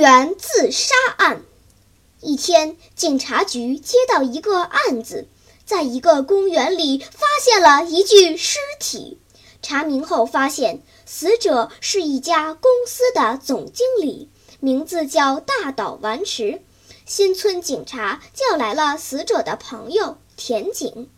园自杀案。一天，警察局接到一个案子，在一个公园里发现了一具尸体。查明后发现，死者是一家公司的总经理，名字叫大岛丸池。新村警察叫来了死者的朋友田井。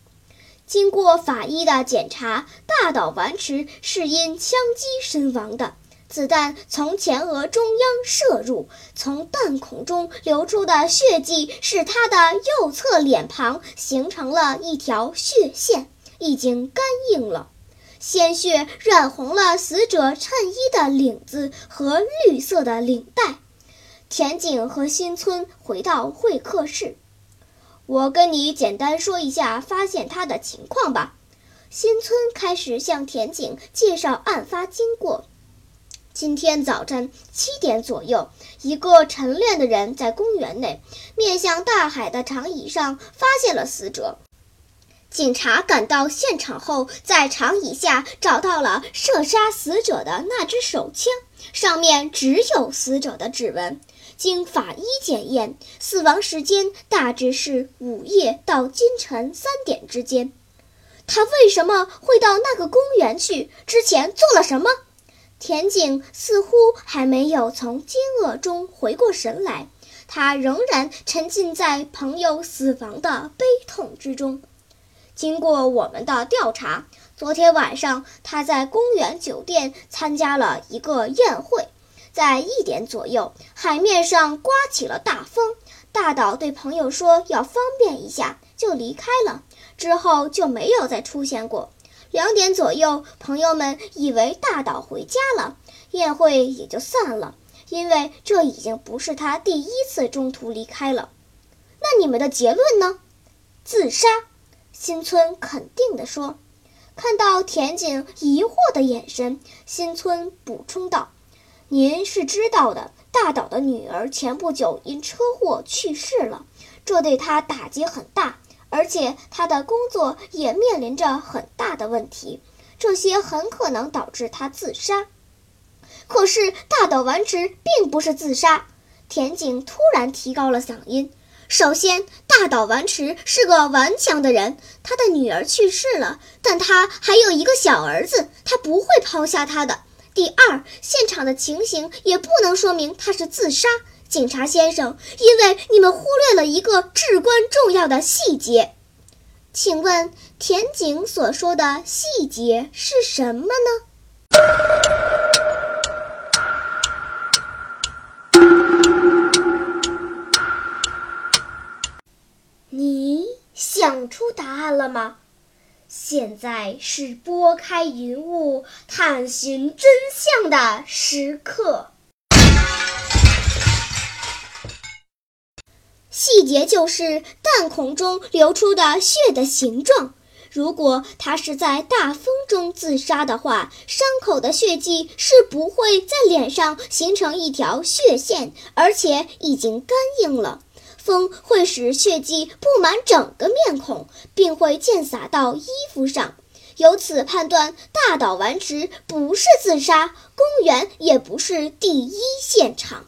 经过法医的检查，大岛丸池是因枪击身亡的，子弹从前额中央射入，从弹孔中流出的血迹使他的右侧脸庞形成了一条血线，已经干硬了。鲜血染红了死者衬衣的领子和绿色的领带。田井和新村回到会客室，我跟你简单说一下发现他的情况吧。新村开始向田井介绍案发经过。今天早晨七点左右，一个晨练的人在公园内面向大海的长椅上发现了死者。警察赶到现场后，在长椅下找到了射杀死者的那支手枪，上面只有死者的指纹。经法医检验，死亡时间大致是午夜到今晨三点之间。他为什么会到那个公园去？之前做了什么？田井似乎还没有从惊愕中回过神来，他仍然沉浸在朋友死亡的悲痛之中。经过我们的调查，昨天晚上他在公园酒店参加了一个宴会，在一点左右，海面上刮起了大风。大岛对朋友说要方便一下，就离开了，之后就没有再出现过。两点左右，朋友们以为大岛回家了，宴会也就散了，因为这已经不是他第一次中途离开了。那你们的结论呢？自杀。新村肯定地说：“看到田井疑惑的眼神，新村补充道：‘您是知道的，大岛的女儿前不久因车祸去世了，这对他打击很大，而且他的工作也面临着很大的问题，这些很可能导致他自杀。’可是大岛丸池并不是自杀。”田井突然提高了嗓音。首先，大岛丸池是个顽强的人。他的女儿去世了，但他还有一个小儿子，他不会抛下他的。第二，现场的情形也不能说明他是自杀，警察先生，因为你们忽略了一个至关重要的细节。请问田井所说的细节是什么呢？你想出答案了吗？现在是拨开云雾探寻真相的时刻。细节就是弹孔中流出的血的形状。如果他是在大风中自杀的话，伤口的血迹是不会在脸上形成一条血线，而且已经干硬了。风会使血迹布满整个面孔，并会溅洒到衣服上。由此判断，大岛丸池不是自杀，公园也不是第一现场。